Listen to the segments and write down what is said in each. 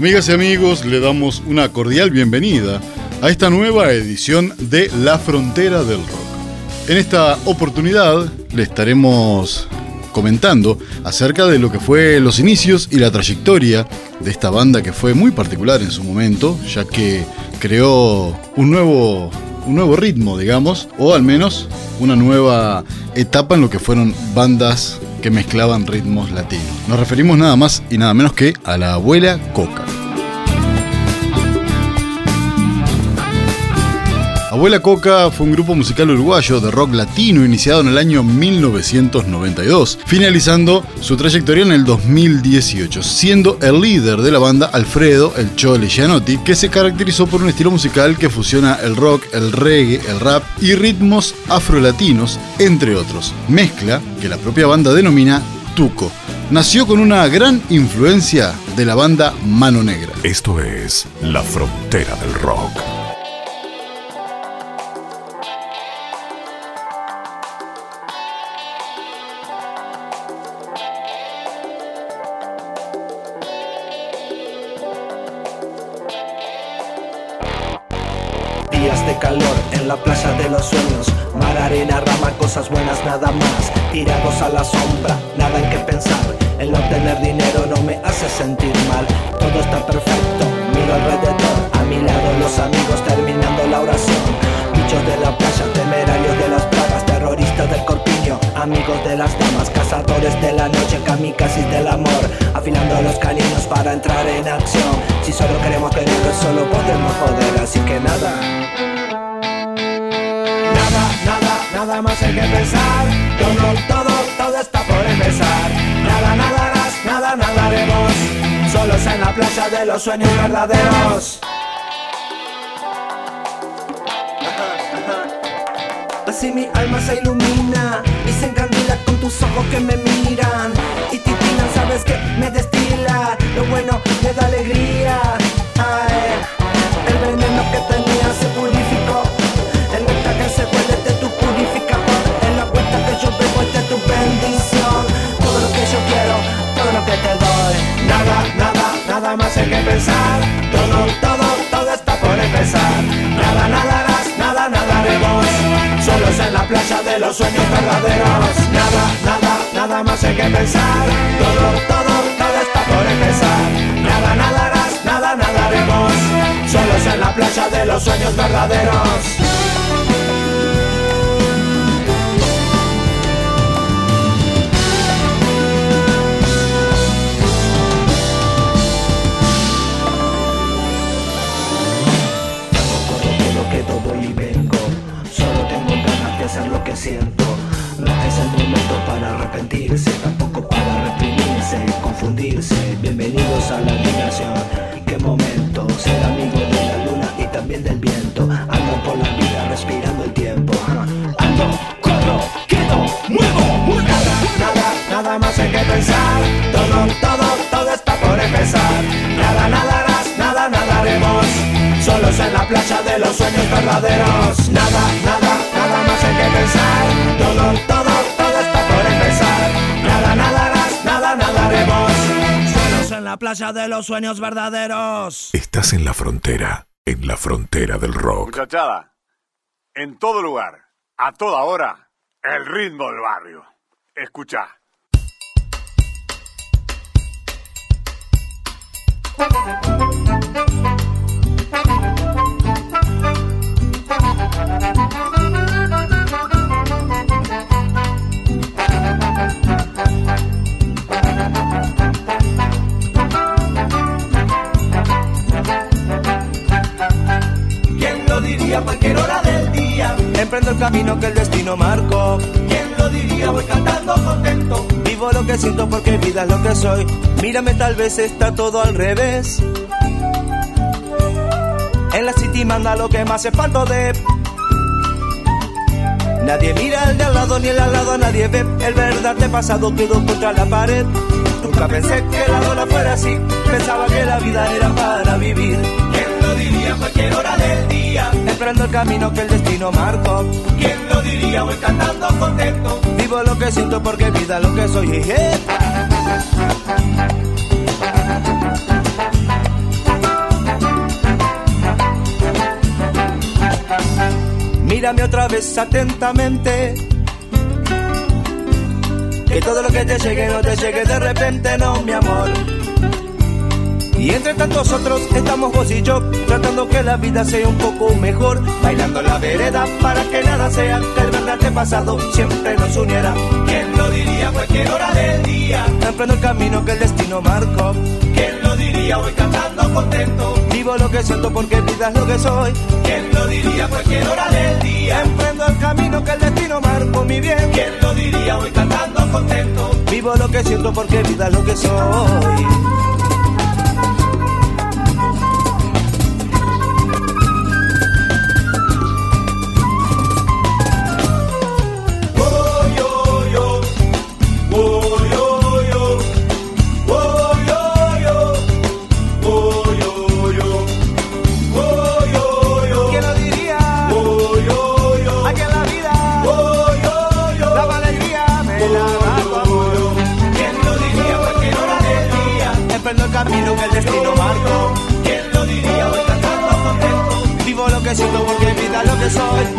Amigas y amigos, le damos una cordial bienvenida a esta nueva edición de La Frontera del Rock. En esta oportunidad le estaremos comentando acerca de lo que fue los inicios y la trayectoria de esta banda que fue muy particular en su momento, ya que creó un nuevo, un nuevo ritmo, digamos, o al menos una nueva etapa en lo que fueron bandas que mezclaban ritmos latinos. Nos referimos nada más y nada menos que a la abuela Coca. Abuela Coca fue un grupo musical uruguayo de rock latino iniciado en el año 1992, finalizando su trayectoria en el 2018, siendo el líder de la banda Alfredo El Chole Gianotti, que se caracterizó por un estilo musical que fusiona el rock, el reggae, el rap y ritmos afrolatinos, entre otros. Mezcla que la propia banda denomina Tuco. Nació con una gran influencia de la banda Mano Negra. Esto es La Frontera del Rock. Calor en la playa de los sueños, mar, arena, rama, cosas buenas nada más. Tirados a la sombra, nada en qué pensar. El no tener dinero no me hace sentir mal. Todo está perfecto, miro alrededor. A mi lado los amigos terminando la oración. Bichos de la playa, temerarios de las plagas, terroristas del corpiño, amigos de las damas, cazadores de la noche, kamikazes del amor, afilando los caninos para entrar en acción. Si solo queremos querer, solo podemos joder, así que. Nada, nada, más hay que pensar. Todo, todo, todo está por empezar. Nada, nada harás, nada, nada haremos. Solos en la playa de los sueños verdaderos. Así mi alma se ilumina y se encandila con tus ojos que me miran y titilan, sabes que me destila. Lo bueno me da alegría. Ay, el veneno que tenía se purificó. Nada, más hay que pensar. Todo, todo, todo está por empezar. Nada, nada nada, nada haremos. Solos en la playa de los sueños verdaderos. Nada, nada, nada más hay que pensar. Todo, todo, todo está por empezar. Nada, nada nada, nada haremos. Solos en la playa de los sueños verdaderos. Arrepentirse, tampoco para reprimirse, confundirse. Bienvenidos a la diversión. Qué momento ser amigo de la luna y también del viento. Ando por la vida respirando el tiempo. Ando, corro, quedo, muevo. Nada, nada, nada más hay que pensar. Todo, todo, todo está por empezar. Nada, nada nada, nada. Solos en la playa de los sueños verdaderos. Nada, nada de los sueños verdaderos. Estás en la frontera, en la frontera del rock. Muchachada, en todo lugar, a toda hora, el ritmo del barrio. Escucha. Camino que el destino marcó. ¿Quién lo diría? Voy cantando contento. Vivo lo que siento porque vida es lo que soy. Mírame, tal vez está todo al revés. En la city manda lo que más espanto de. Nadie mira al de al lado ni el al lado, nadie ve. El verdad pasado quedó contra la pared. Nunca pensé que la dona fuera así. Pensaba que la vida era para vivir. ¿Quién lo diría? Cualquier hora del día. Emprendo el camino que el destino marcó. ¿Quién lo diría? Voy cantando contento. Vivo lo que siento porque vida lo que soy. Mírame otra vez atentamente. Que todo lo que te llegue no te llegue de repente, no, mi amor. Y entre tantos otros estamos vos y yo, tratando que la vida sea un poco mejor, bailando la vereda para que nada sea que el verdad pasado siempre nos uniera. ¿Quién lo diría? Cualquier hora del día. Emprendo el camino que el destino marcó. ¿Quién lo diría? Voy cantando contento. Vivo lo que siento porque vida es lo que soy. ¿Quién lo diría? Cualquier hora del día. Emprendo el camino que el destino marcó mi bien. ¿Quién lo diría? Voy cantando contento. Vivo lo que siento porque vida es lo que soy. Vida es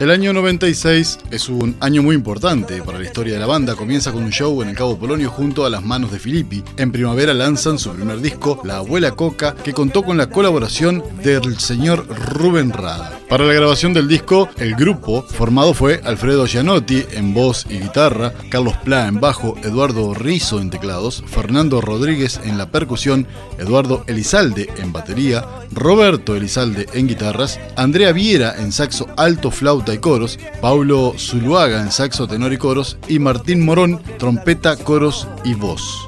El año 96 es un año muy importante para la historia de la banda. Comienza con un show en el Cabo Polonio junto a las manos de Filippi. En primavera lanzan su primer disco, La Abuela Coca, que contó con la colaboración del señor Rubén Rada. Para la grabación del disco, el grupo formado fue Alfredo Gianotti en voz y guitarra, Carlos Pla en bajo, Eduardo Rizo en teclados, Fernando Rodríguez en la percusión, Eduardo Elizalde en batería, Roberto Elizalde en guitarras, Andrea Viera en saxo alto, flauta y coros, Paulo Zuluaga en saxo tenor y coros y Martín Morón, trompeta, coros y voz.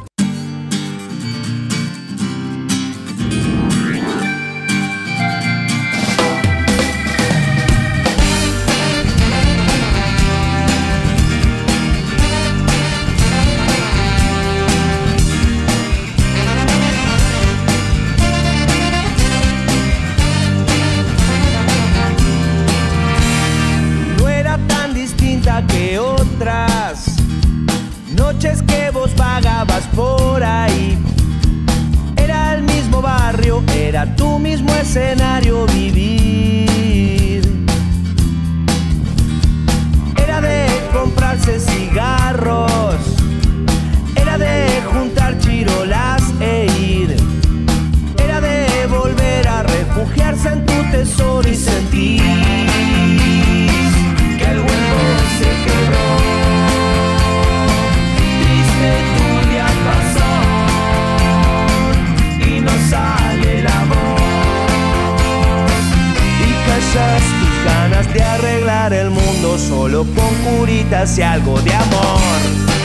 Solo con curitas y algo de amor.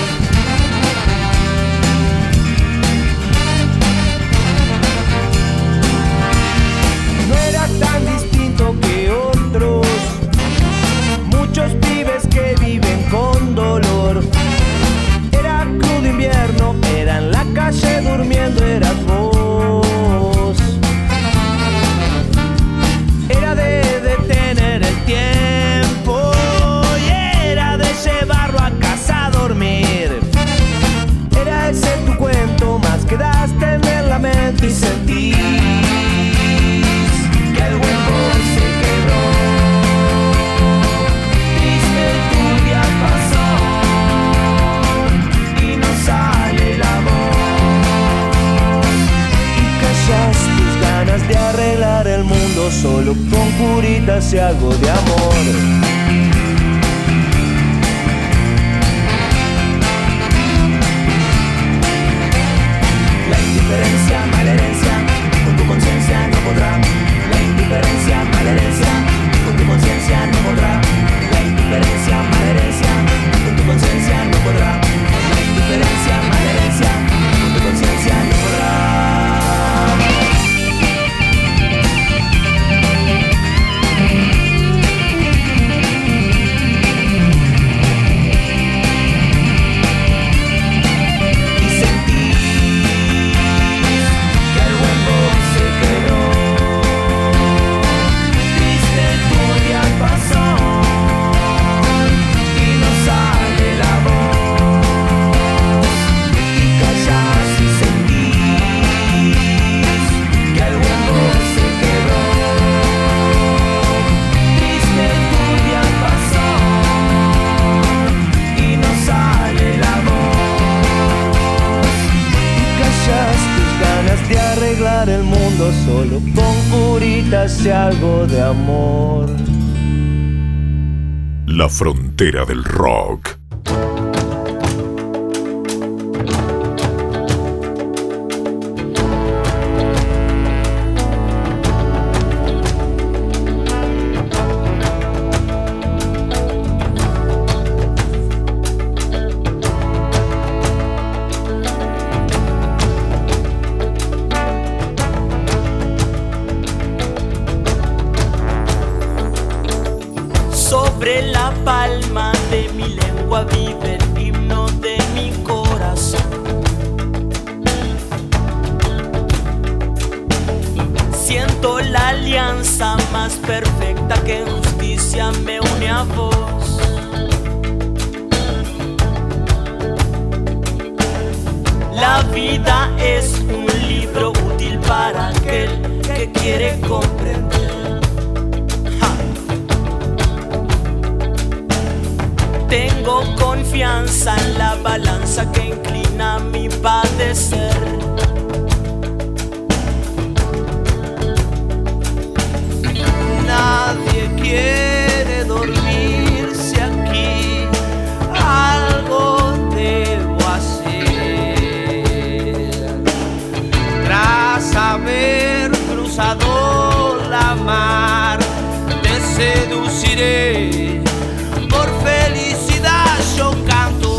frontera del rock. Por felicidade, c'è canto.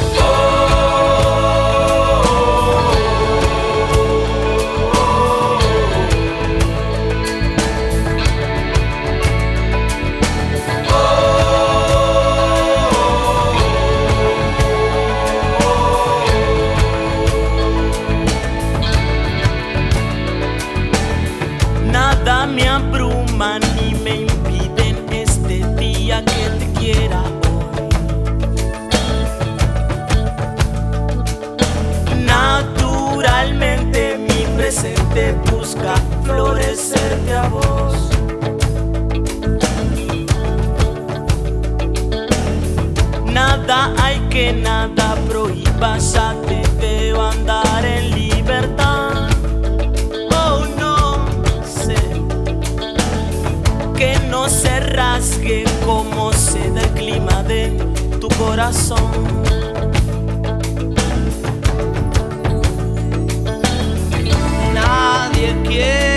nada prohíbas a ti debo andar en libertad. Oh no sé que no se rasgue como se da el clima de tu corazón. Nadie quiere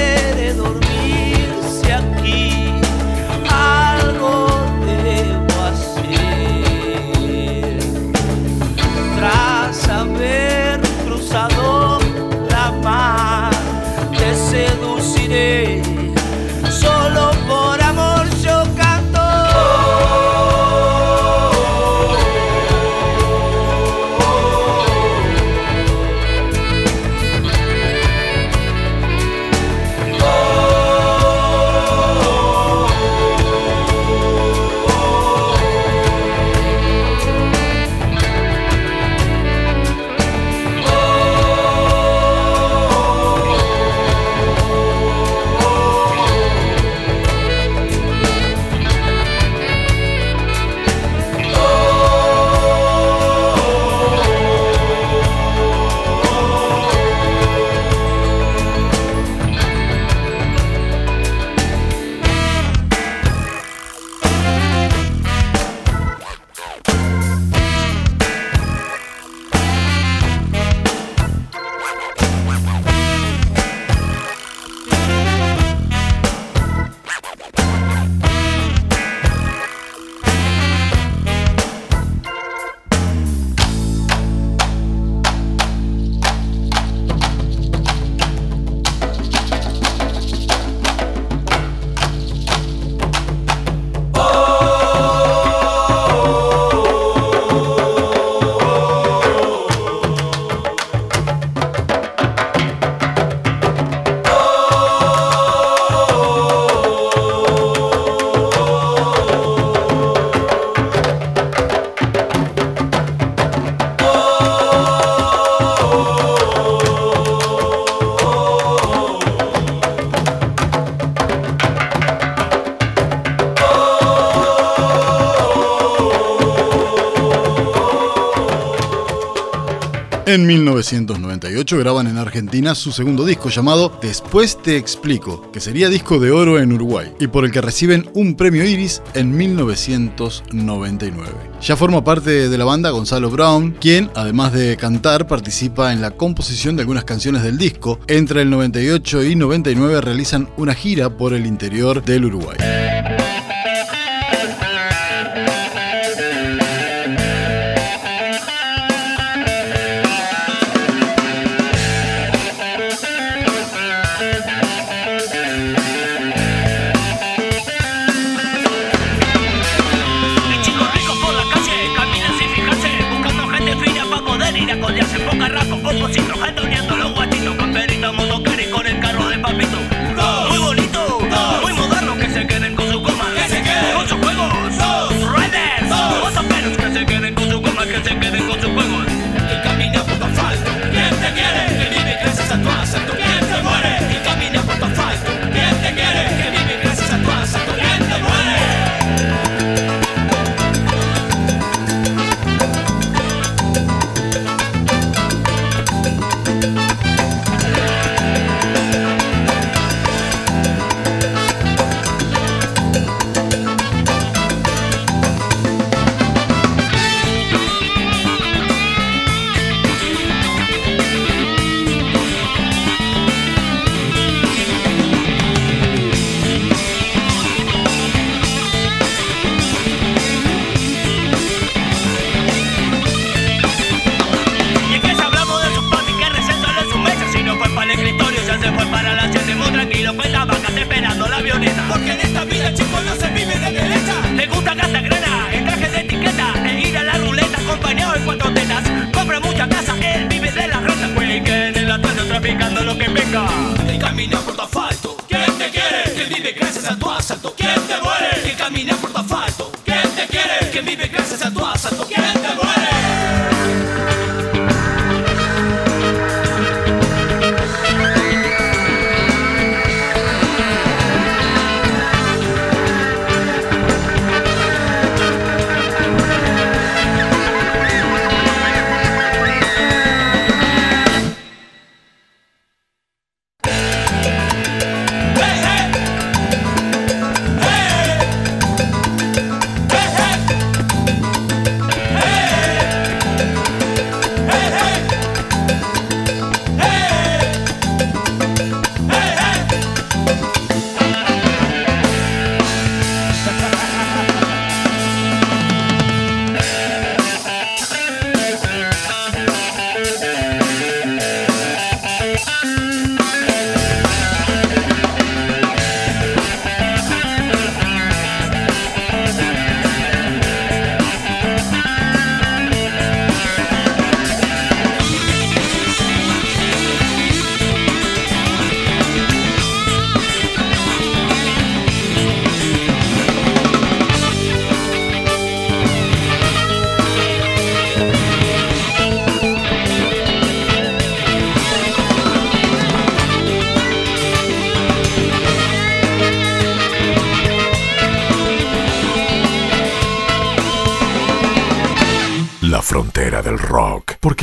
En 1998 graban en Argentina su segundo disco llamado Después te explico, que sería disco de oro en Uruguay y por el que reciben un premio Iris en 1999. Ya forma parte de la banda Gonzalo Brown, quien además de cantar participa en la composición de algunas canciones del disco. Entre el 98 y 99 realizan una gira por el interior del Uruguay.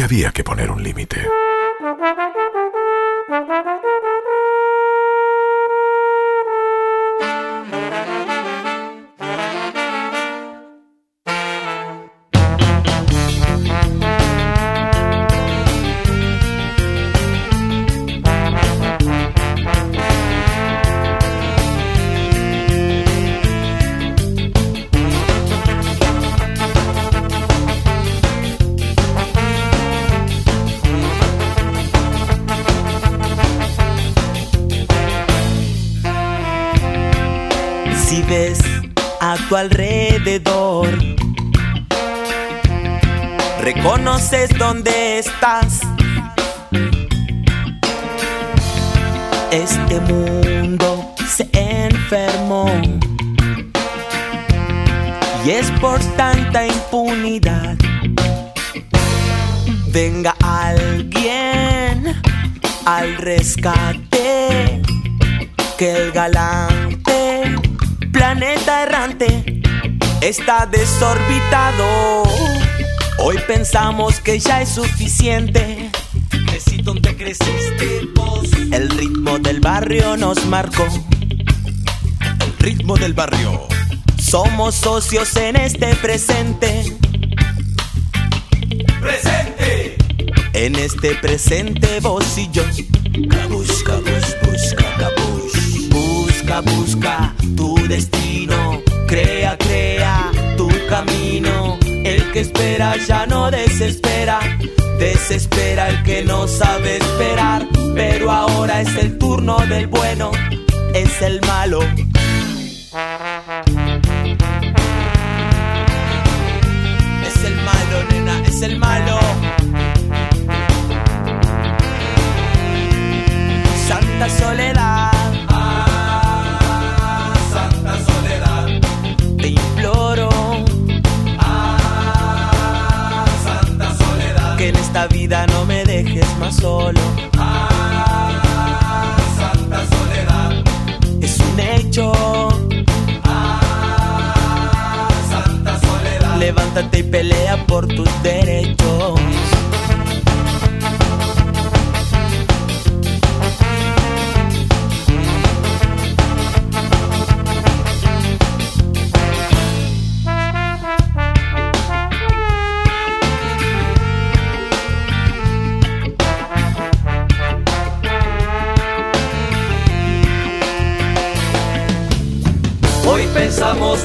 había que poner un límite. a tu alrededor. Reconoces dónde estás. Este mundo se enfermó. Y es por tanta impunidad. Venga alguien al rescate. Que el galante planeta errante está desorbitado. Hoy pensamos que ya es suficiente. Creciste. El ritmo del barrio nos marcó. El ritmo del barrio. Somos socios en este presente. Presente. En este presente vos y yo. Busca, busca, busca, busca, busca, busca. Tú destino. Crea, crea tu camino. El que espera ya no desespera. Desespera el que no sabe esperar. Pero ahora es el turno del bueno. Es el malo. Es el malo, nena, es el malo. Santa Soledad, esta vida no me dejes más solo. Ah, Santa Soledad. Es un hecho, Ah, Santa Soledad. levántate y pelea por tus derechos.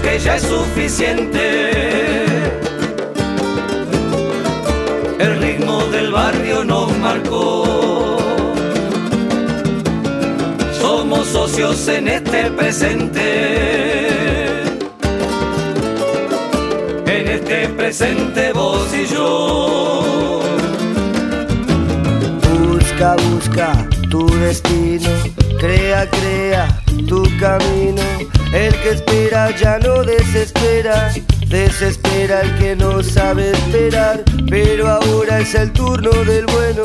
Que ya es suficiente. El ritmo del barrio nos marcó. Somos socios en este presente. En este presente vos y yo. Busca, busca tu destino, crea, crea tu camino. El que espera ya no desespera, desespera el que no sabe esperar. Pero ahora es el turno del bueno,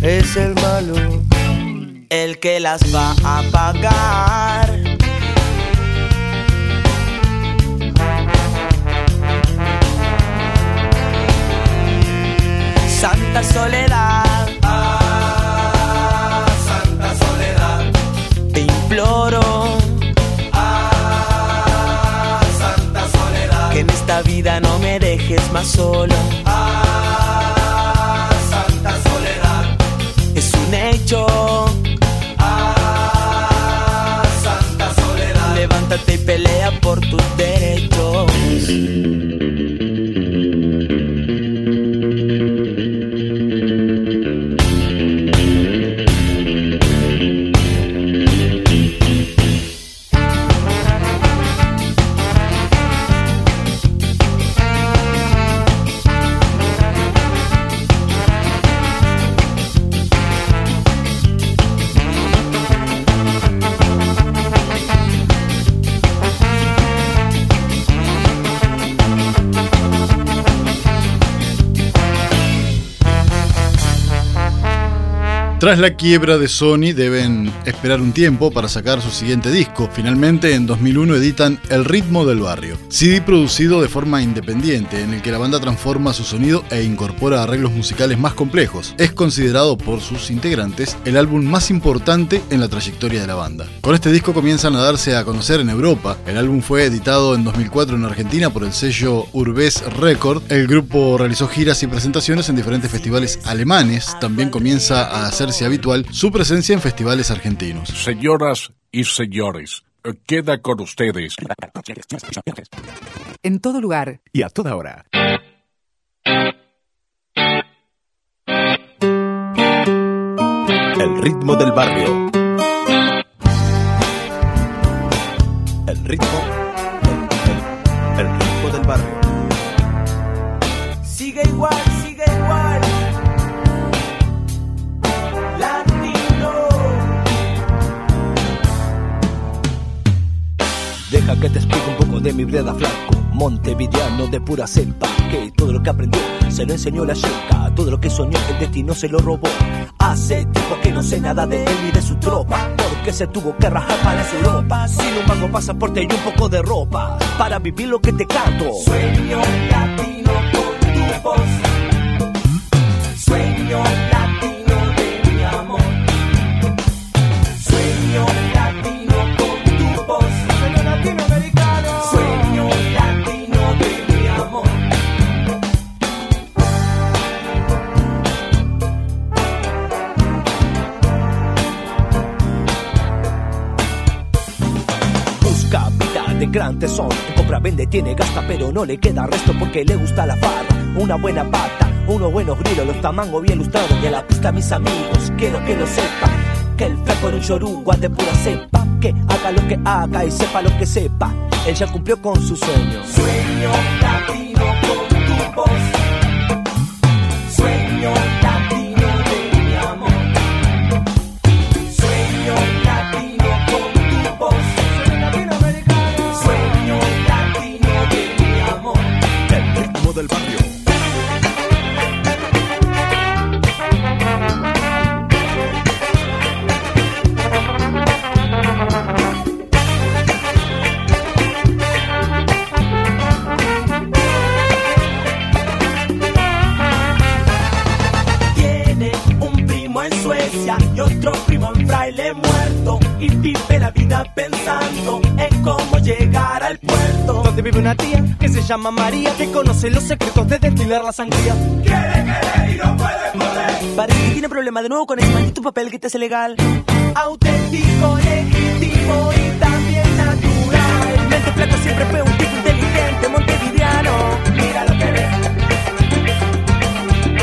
es el malo. El que las va a pagar. Santa Soledad, vida no me dejes más solo. Ah, Santa Soledad. Es un hecho, Ah, Santa Soledad. levántate y pelea por tus derechos. Tras la quiebra de Sony deben esperar un tiempo para sacar su siguiente disco. Finalmente en 2001 editan El ritmo del barrio, CD producido de forma independiente en el que la banda transforma su sonido e incorpora arreglos musicales más complejos. Es considerado por sus integrantes el álbum más importante en la trayectoria de la banda. Con este disco comienzan a darse a conocer en Europa. El álbum fue editado en 2004 en Argentina por el sello Urbes Record. El grupo realizó giras y presentaciones en diferentes festivales alemanes. También comienza a hacerse habitual su presencia en festivales argentinos. Señoras y señores, queda con ustedes. En todo lugar. Y a toda hora. El ritmo del barrio. El ritmo. El, el- el ritmo del barrio. Sigue igual, sigue igual. Deja que te explique un poco de mi breda flaco. Montevideano de pura cepa. Que todo lo que aprendió se lo enseñó la chica. Todo lo que soñó el destino se lo robó. Hace tiempo que no sé nada de él ni de su tropa. Porque se tuvo que rajar para su Europa. Sin un pago pasaporte y un poco de ropa. Para vivir lo que te canto. Sueño latino con tu voz. Sueño Compra, vende, tiene, gasta, pero no le queda resto porque le gusta la farra. Una buena pata, unos buenos grilos, los tamangos bien lustrados. Y a la pista, mis amigos, quiero que lo sepan. Que el flaco en un chorunga de pura cepa. Que haga lo que haga y sepa lo que sepa. Él ya cumplió con su sueño. Sueño latino llama María, que conoce los secretos de destilar la sangría. Quiere querer y no puede poder. Parece que tiene problema de nuevo con ese maldito papel que te hace legal. Auténtico, legítimo y también natural. Mente flaco siempre fue un tipo inteligente, montevideano. Mira lo que ve.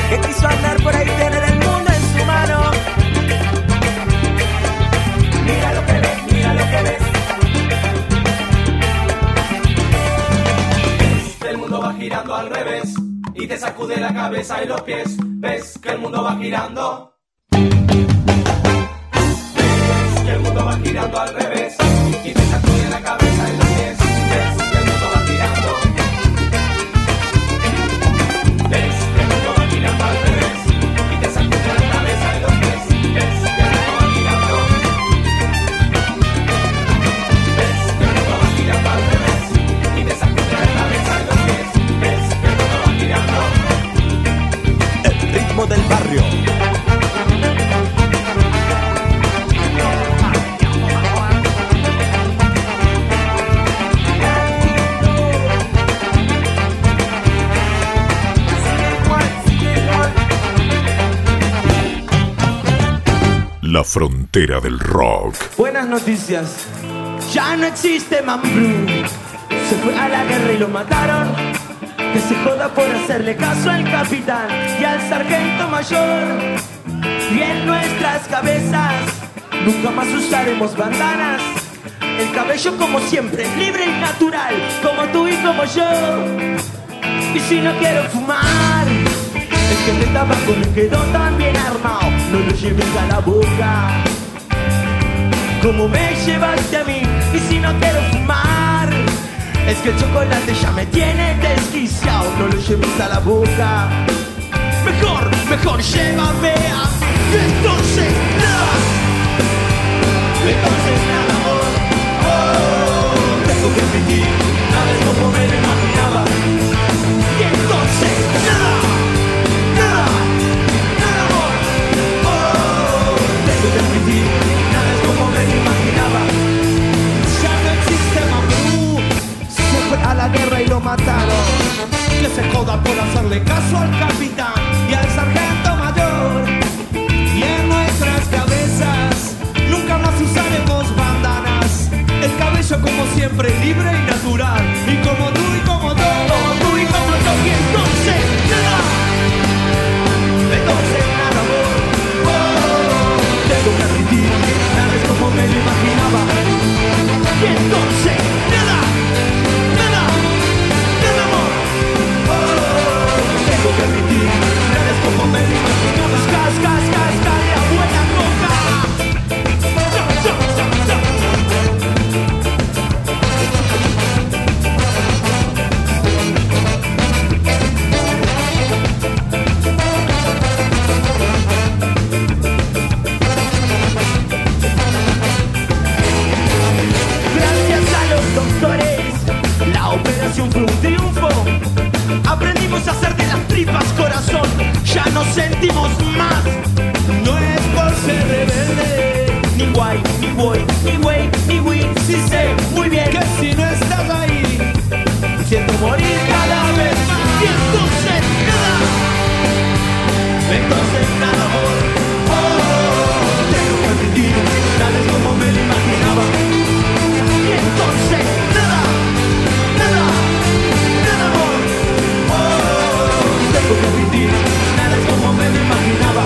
Que quiso andar por ahí, tener y te sacude la cabeza y los pies. Ves que el mundo va girando. Ves que el mundo va girando al revés y te sacude la cabeza y los pies. La frontera del rock. Buenas noticias. Ya no existe Mambrú. Se fue a la guerra y lo mataron. Que se joda por hacerle caso al capitán y al sargento mayor. Y en nuestras cabezas nunca más usaremos bandanas. El cabello como siempre, libre y natural, como tú y como yo. Y si no quiero fumar, es que el tabaco me quedó tan bien armado, no lo lleves a la boca. Como me llevaste a mí, y si no quiero fumar, es que el chocolate ya me tiene desquiciado, no lo lleves a la boca. Mejor, mejor llévame a. Y entonces nada, entonces nada, amor. Oh, tengo que admitir, nada es como me mataron. Que se joda por hacerle caso al capitán y al sargento mayor. Y en nuestras cabezas nunca más usaremos bandanas. El cabello como siempre libre y natural. Y como tú y como como tú y como yo. un triunfo. Aprendimos a hacer de las tripas corazón, ya no sentimos más. No es por ser rebelde, ni guay, ni boy, ni güey, ni güey. Si sí sé muy bien que si no estás ahí, siento morir cada vez más. Y entonces nada, entonces nada, amor. Oh. Tengo que tal es como me lo imaginaba. Y entonces nada como me imaginaba.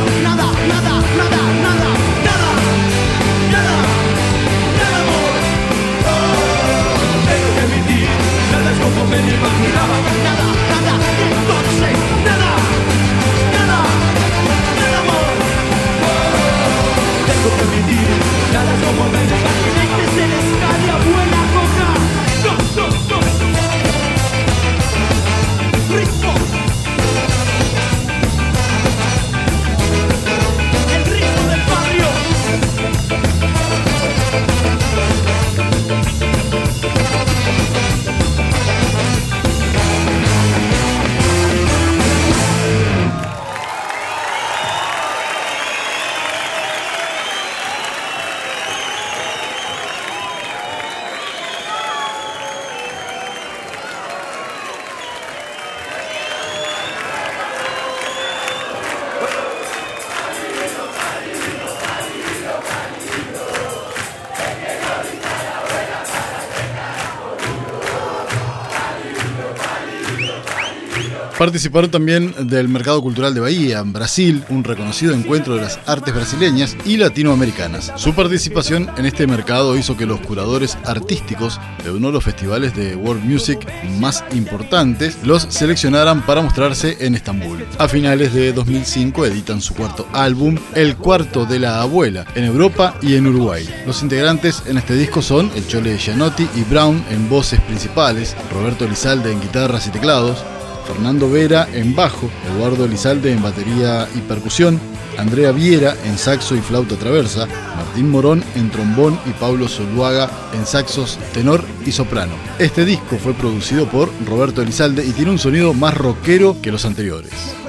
Participaron también del Mercado Cultural de Bahía, en Brasil, un reconocido encuentro de las artes brasileñas y latinoamericanas. Su participación en este mercado hizo que los curadores artísticos de uno de los festivales de world music más importantes los seleccionaran para mostrarse en Estambul. A finales de 2005 editan su cuarto álbum, El Cuarto de la Abuela, en Europa y en Uruguay. Los integrantes en este disco son el Chole Gianotti y Brown en voces principales, Roberto Lizalde en guitarras y teclados, Fernando Vera en bajo, Eduardo Elizalde en batería y percusión, Andrea Viera en saxo y flauta traversa, Martín Morón en trombón y Pablo Zuluaga en saxos tenor y soprano. Este disco fue producido por Roberto Elizalde y tiene un sonido más rockero que los anteriores.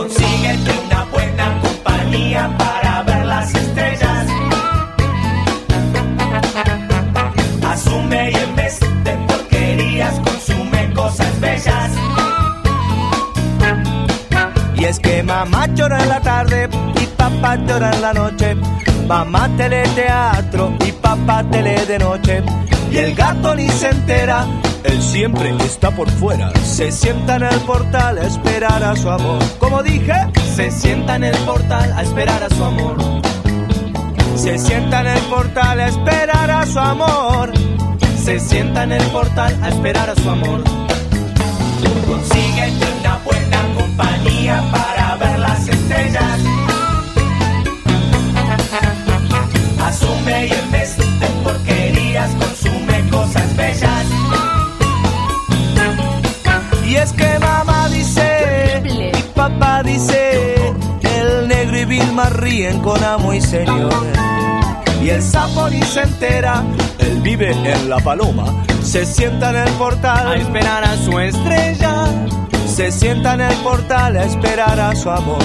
Consíguete una buena compañía para ver las estrellas. Asume y en vez de porquerías consume cosas bellas. Y es que mamá llora en la tarde y papá llora en la noche. Mamá teleteatro y papá de noche. Y el gato ni se entera, él siempre está por fuera. Se sienta en el portal a esperar a su amor. Como dije, se sienta en el portal a esperar a su amor. Se sienta en el portal a esperar a su amor. Se sienta en el portal a esperar a su amor. Consíguete una buena compañía para ver las estrellas. Asume y en ríen con amo y señor. Y el sapo ni se entera, él vive en la paloma, se sienta en el portal a esperar a su estrella. Se sienta en el portal a esperar a su amor.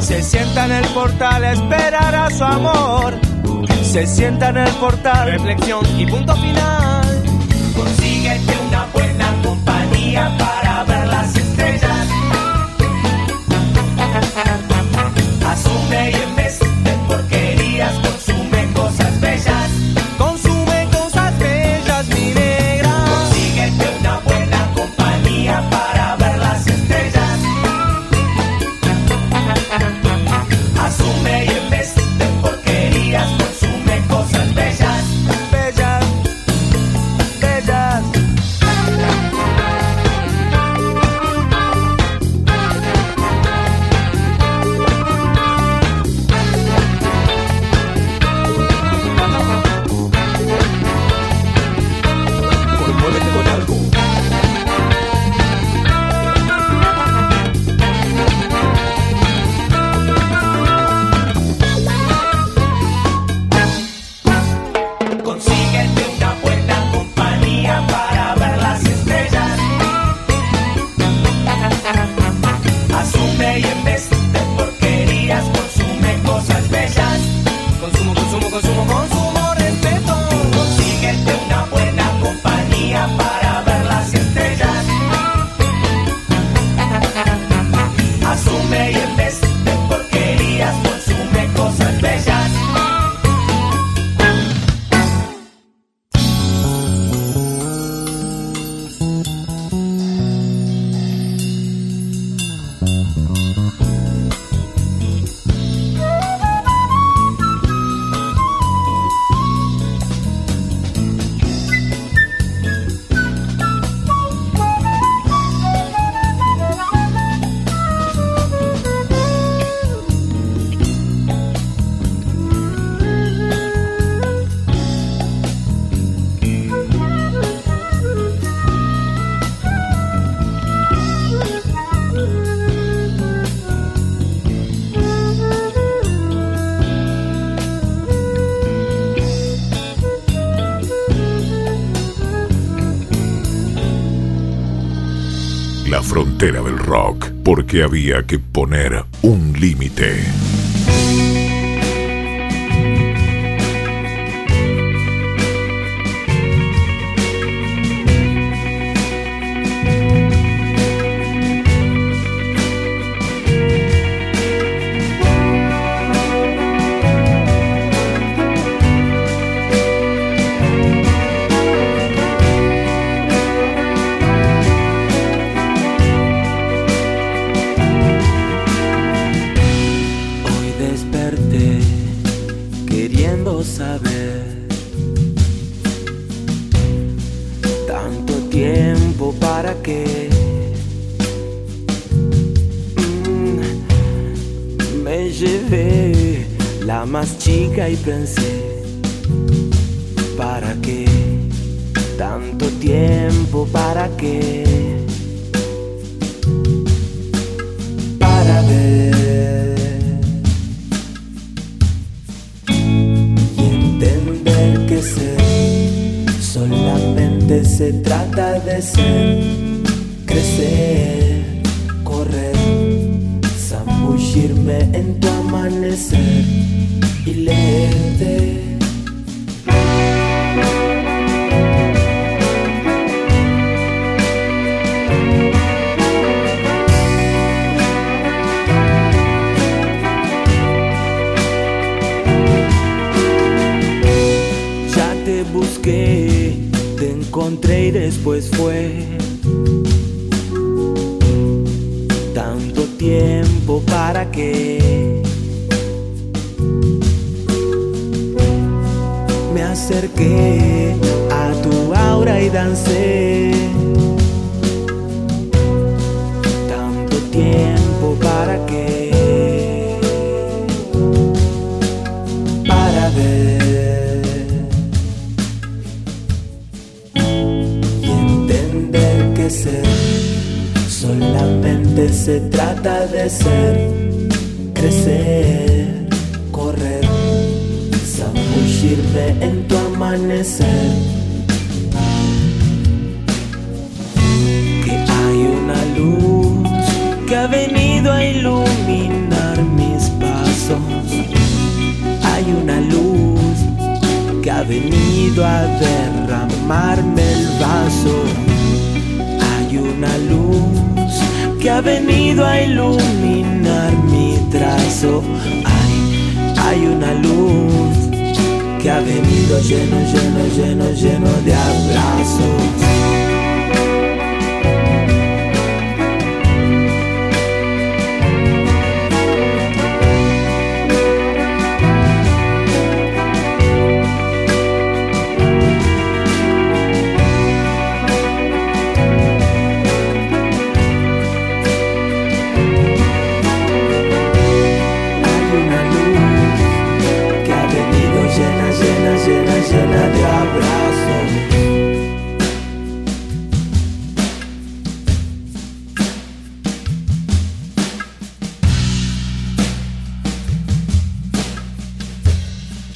Se sienta en el portal a esperar a su amor. Se sienta en el portal. Reflexión y punto final. Consíguete una buena compañía para porque había que poner un límite. Chica y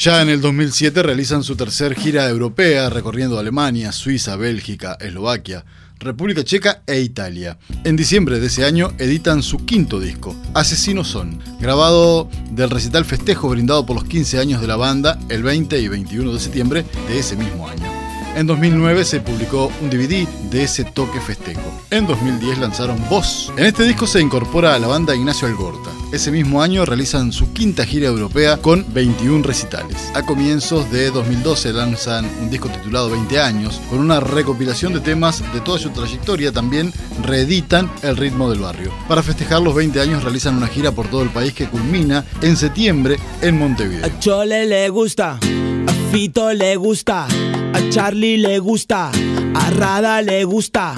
Ya en el 2007 realizan su tercer gira europea recorriendo Alemania, Suiza, Bélgica, Eslovaquia, República Checa e Italia. En diciembre de ese año editan su quinto disco, Asesinos Son, grabado del recital festejo brindado por los 15 años de la banda el 20 y 21 de septiembre de ese mismo año. En 2009 se publicó un DVD de ese toque festejo. En 2010 lanzaron Voz. En este disco se incorpora a la banda Ignacio Algorta. Ese mismo año realizan su quinta gira europea con 21 recitales. A comienzos de 2012 lanzan un disco titulado 20 años, con una recopilación de temas de toda su trayectoria. También reeditan El ritmo del barrio. Para festejar los 20 años realizan una gira por todo el país que culmina en septiembre en Montevideo. A Chole le gusta, a Fito le gusta, a Charlie le gusta, a Rada le gusta,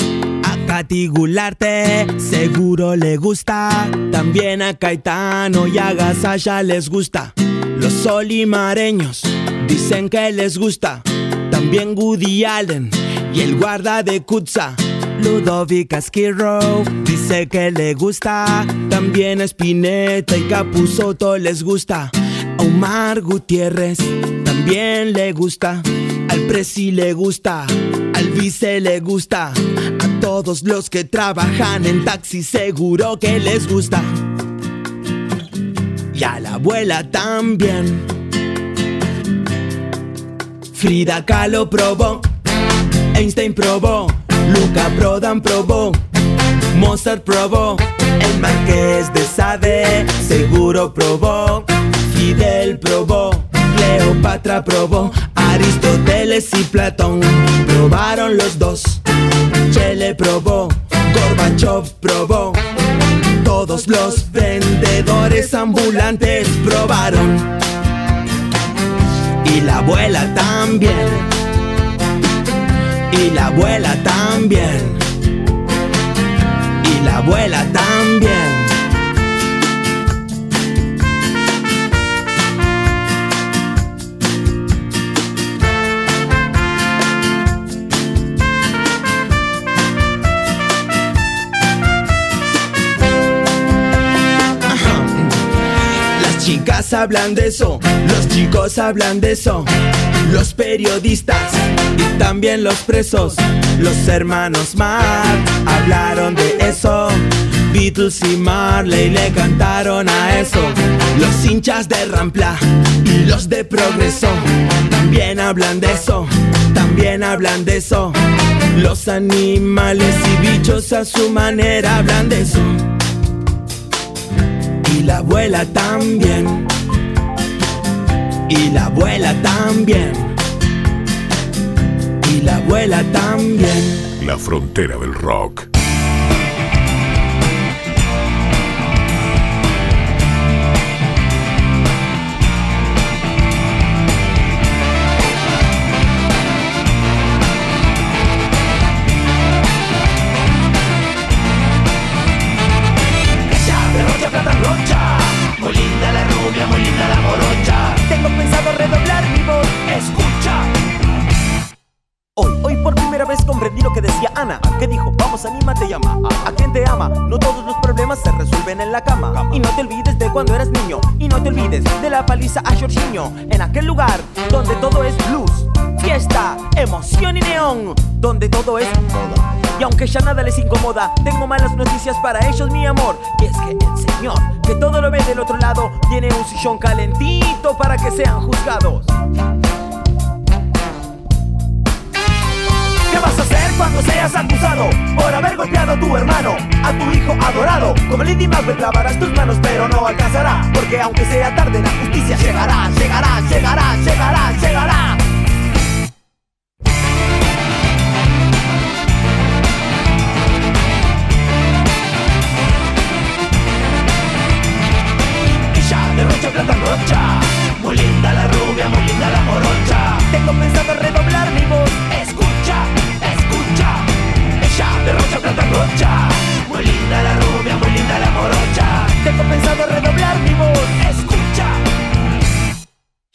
Katy Gularte seguro le gusta, también a Caetano y a Gasalla les gusta. Los olimareños dicen que les gusta, también Woody Allen y el guarda de Kutza. Ludovic Asquiro dice que le gusta, también Spinetta y Capuzotto les gusta. A Omar Gutiérrez también le gusta, al Presi le gusta, al Vice le gusta, todos los que trabajan en taxi seguro que les gusta. Y a la abuela también. Frida Kahlo probó, Einstein probó, Luca Prodan probó, Mozart probó, el Marqués de Sade seguro probó, Fidel probó, Cleopatra probó, Aristóteles y Platón probaron los dos. Chele probó, Gorbachev probó, todos los vendedores ambulantes probaron. Y la abuela también. Y la abuela también. Y la abuela también. Hablan de eso, los chicos hablan de eso, los periodistas y también los presos, los hermanos Marx hablaron de eso. Beatles y Marley le cantaron a eso. Los hinchas de Rampla y los de Progreso también hablan de eso, también hablan de eso. Los animales y bichos a su manera hablan de eso y la abuela también. Y la abuela también. Y la abuela también. La frontera del rock. Y no te olvides de la paliza a Jorginho, en aquel lugar donde todo es luz, fiesta, emoción y neón, donde todo es moda. Y aunque ya nada les incomoda, tengo malas noticias para ellos, mi amor. Y es que el Señor, que todo lo ve del otro lado, tiene un sillón calentito para que sean juzgados. ¿Qué vas a hacer cuando seas acusado por haber golpeado a tu hermano, a tu hijo adorado? Como Lady Macbeth lavarás tus manos, pero no alcanzará, porque aunque sea tarde la justicia llegará, llegará, llegará, llegará, llegará. Ella derrocha plata rocha, muy linda la rubia, muy linda la morocha. Tengo pensado derrocha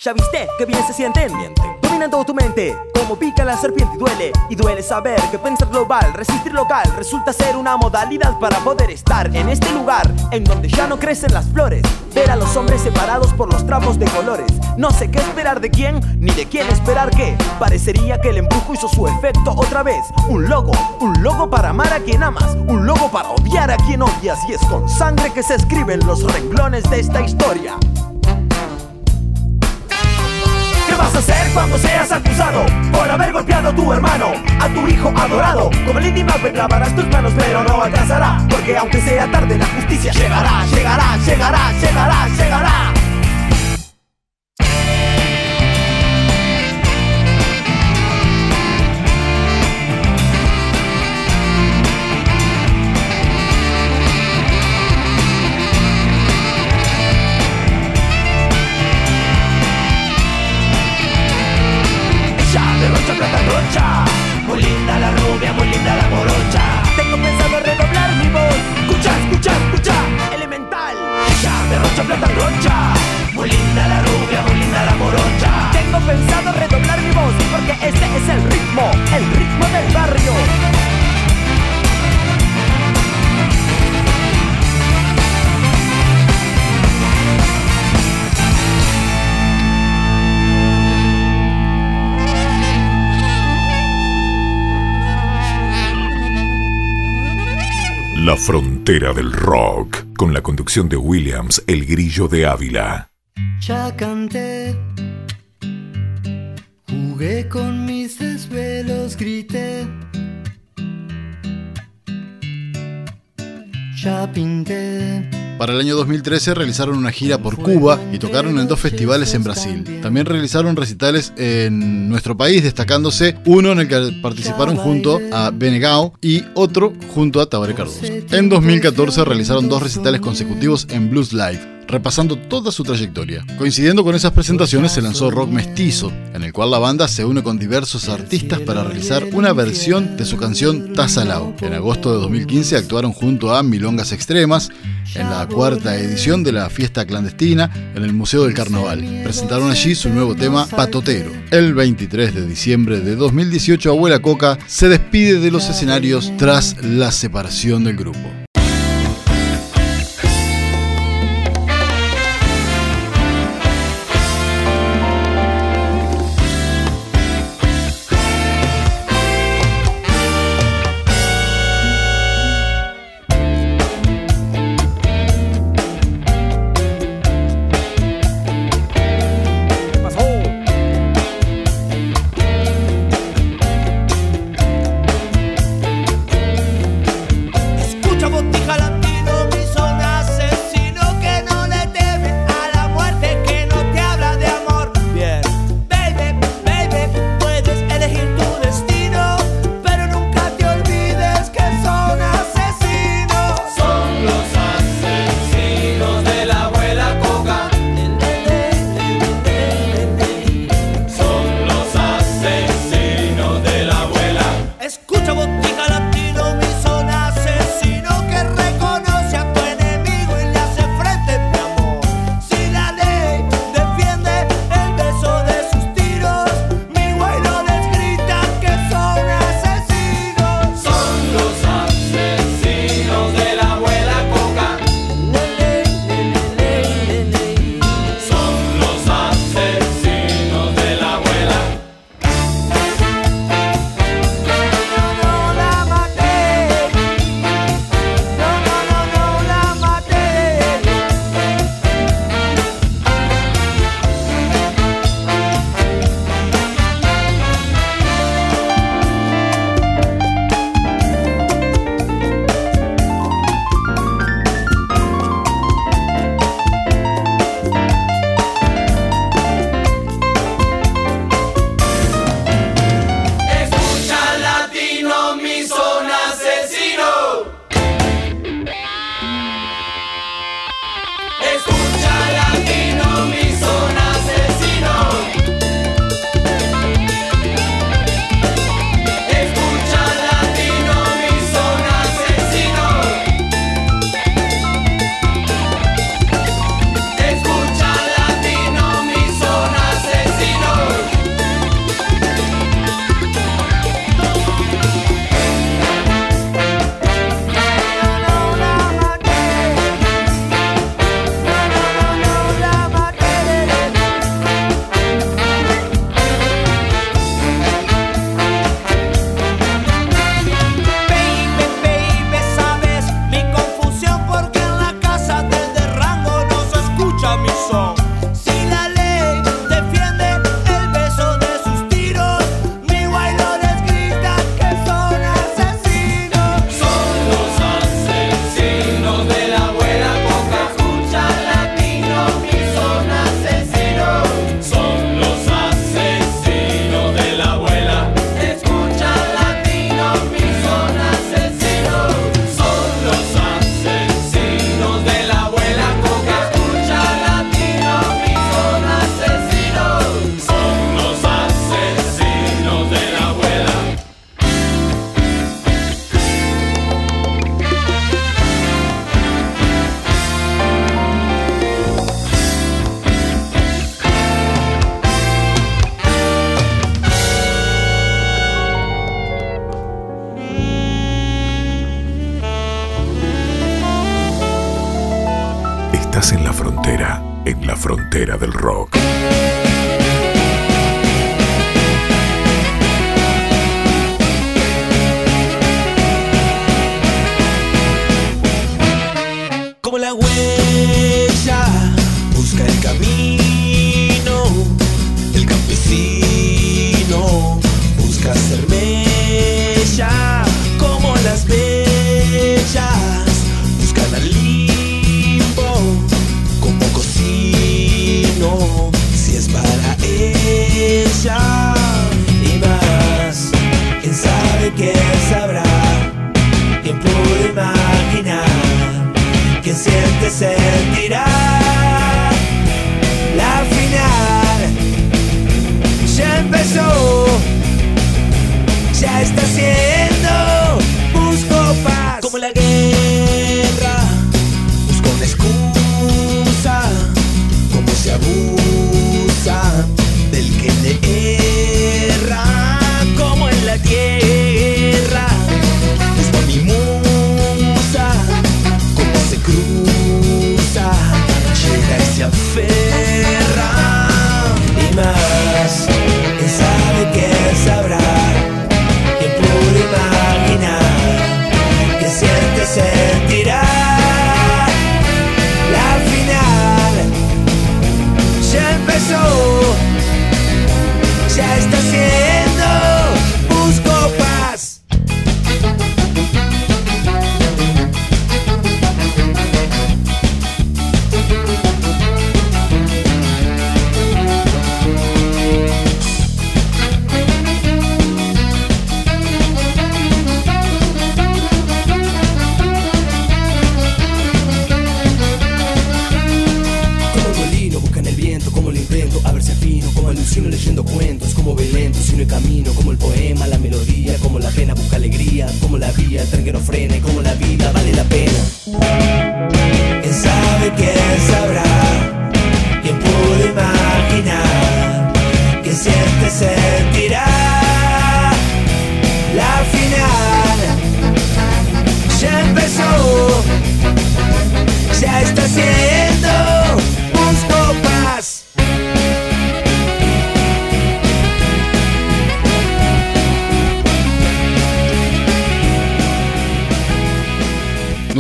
¿Ya viste qué bien se sienten? Dominando tu mente, como pica la serpiente y duele. Y duele saber que pensar global, resistir local, resulta ser una modalidad para poder estar en este lugar en donde ya no crecen las flores. Ver a los hombres separados por los trapos de colores. No sé qué esperar de quién, ni de quién esperar qué. Parecería que el embrujo hizo su efecto otra vez. Un logo, un logo para amar a quien amas, un logo para odiar a quien odias. Y es con sangre que se escriben los renglones de esta historia. ¿Qué vas a hacer cuando seas acusado por haber golpeado a tu hermano, a tu hijo adorado? Como Lady Macbeth lavarás tus manos, pero no alcanzará, porque aunque sea tarde la justicia llegará, llegará, llegará, llegará, llegará. Plata rocha, muy linda la rubia, muy linda la morocha. Tengo pensado redoblar mi voz porque este es el ritmo, el ritmo del barrio. La frontera del rock, con la conducción de Williams, el grillo de Ávila. Ya canté, jugué con mis desvelos, grité. Ya pinté. Para el año 2013 realizaron una gira por Cuba y tocaron en dos festivales en Brasil. También realizaron recitales en nuestro país, destacándose uno en el que participaron junto a Benegao y otro junto a Tabaré Cardoso. En 2014 realizaron dos recitales consecutivos en Blues Live, repasando toda su trayectoria. Coincidiendo con esas presentaciones se lanzó Rock Mestizo, en el cual la banda se une con diversos artistas para realizar una versión de su canción Tazalao. En agosto de 2015 actuaron junto a Milongas Extremas en la cuarta edición de la fiesta clandestina en el Museo del Carnaval. Presentaron allí su nuevo tema Patotero. El 23 de diciembre de 2018 Abuela Coca se despide de los escenarios tras la separación del grupo.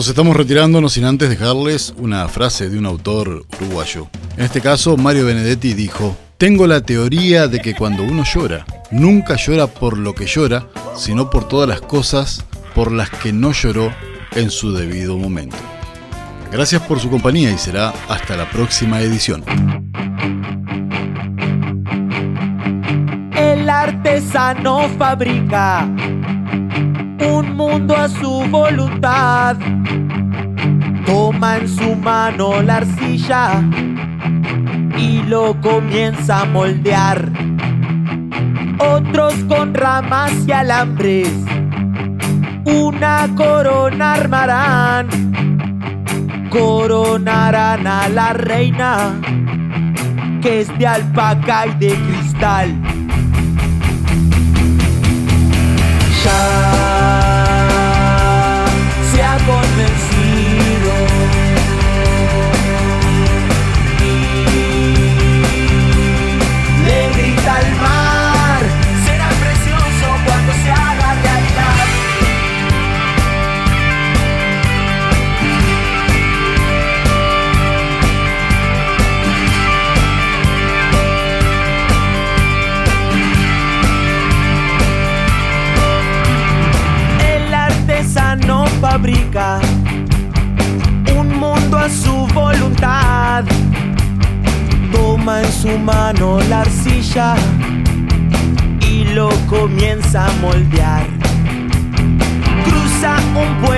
Nos estamos retirando no sin antes dejarles una frase de un autor uruguayo. En este caso, Mario Benedetti dijo, Tengo la teoría de que cuando uno llora, nunca llora por lo que llora, sino por todas las cosas por las que no lloró en su debido momento. Gracias por su compañía y será hasta la próxima edición. El artesano fabrica un mundo a su voluntad. Toma en su mano la arcilla y lo comienza a moldear. Otros con ramas y alambres una corona armarán. Coronarán a la reina que es de alpaca y de cristal. Ya fabrica un mundo a su voluntad. Toma en su mano la arcilla y lo comienza a moldear. Cruza un puente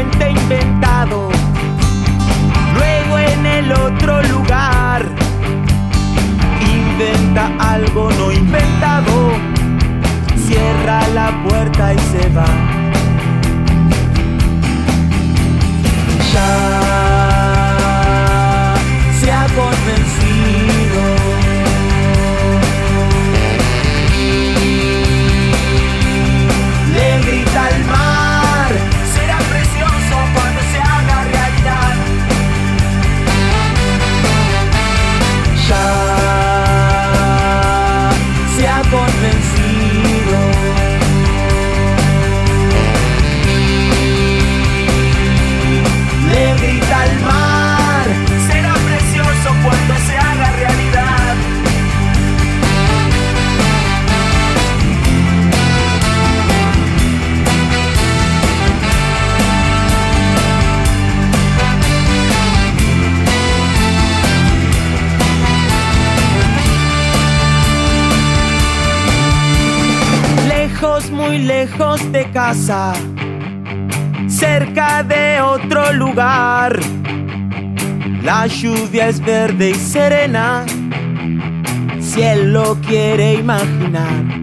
verde y serena, si él lo quiere imaginar.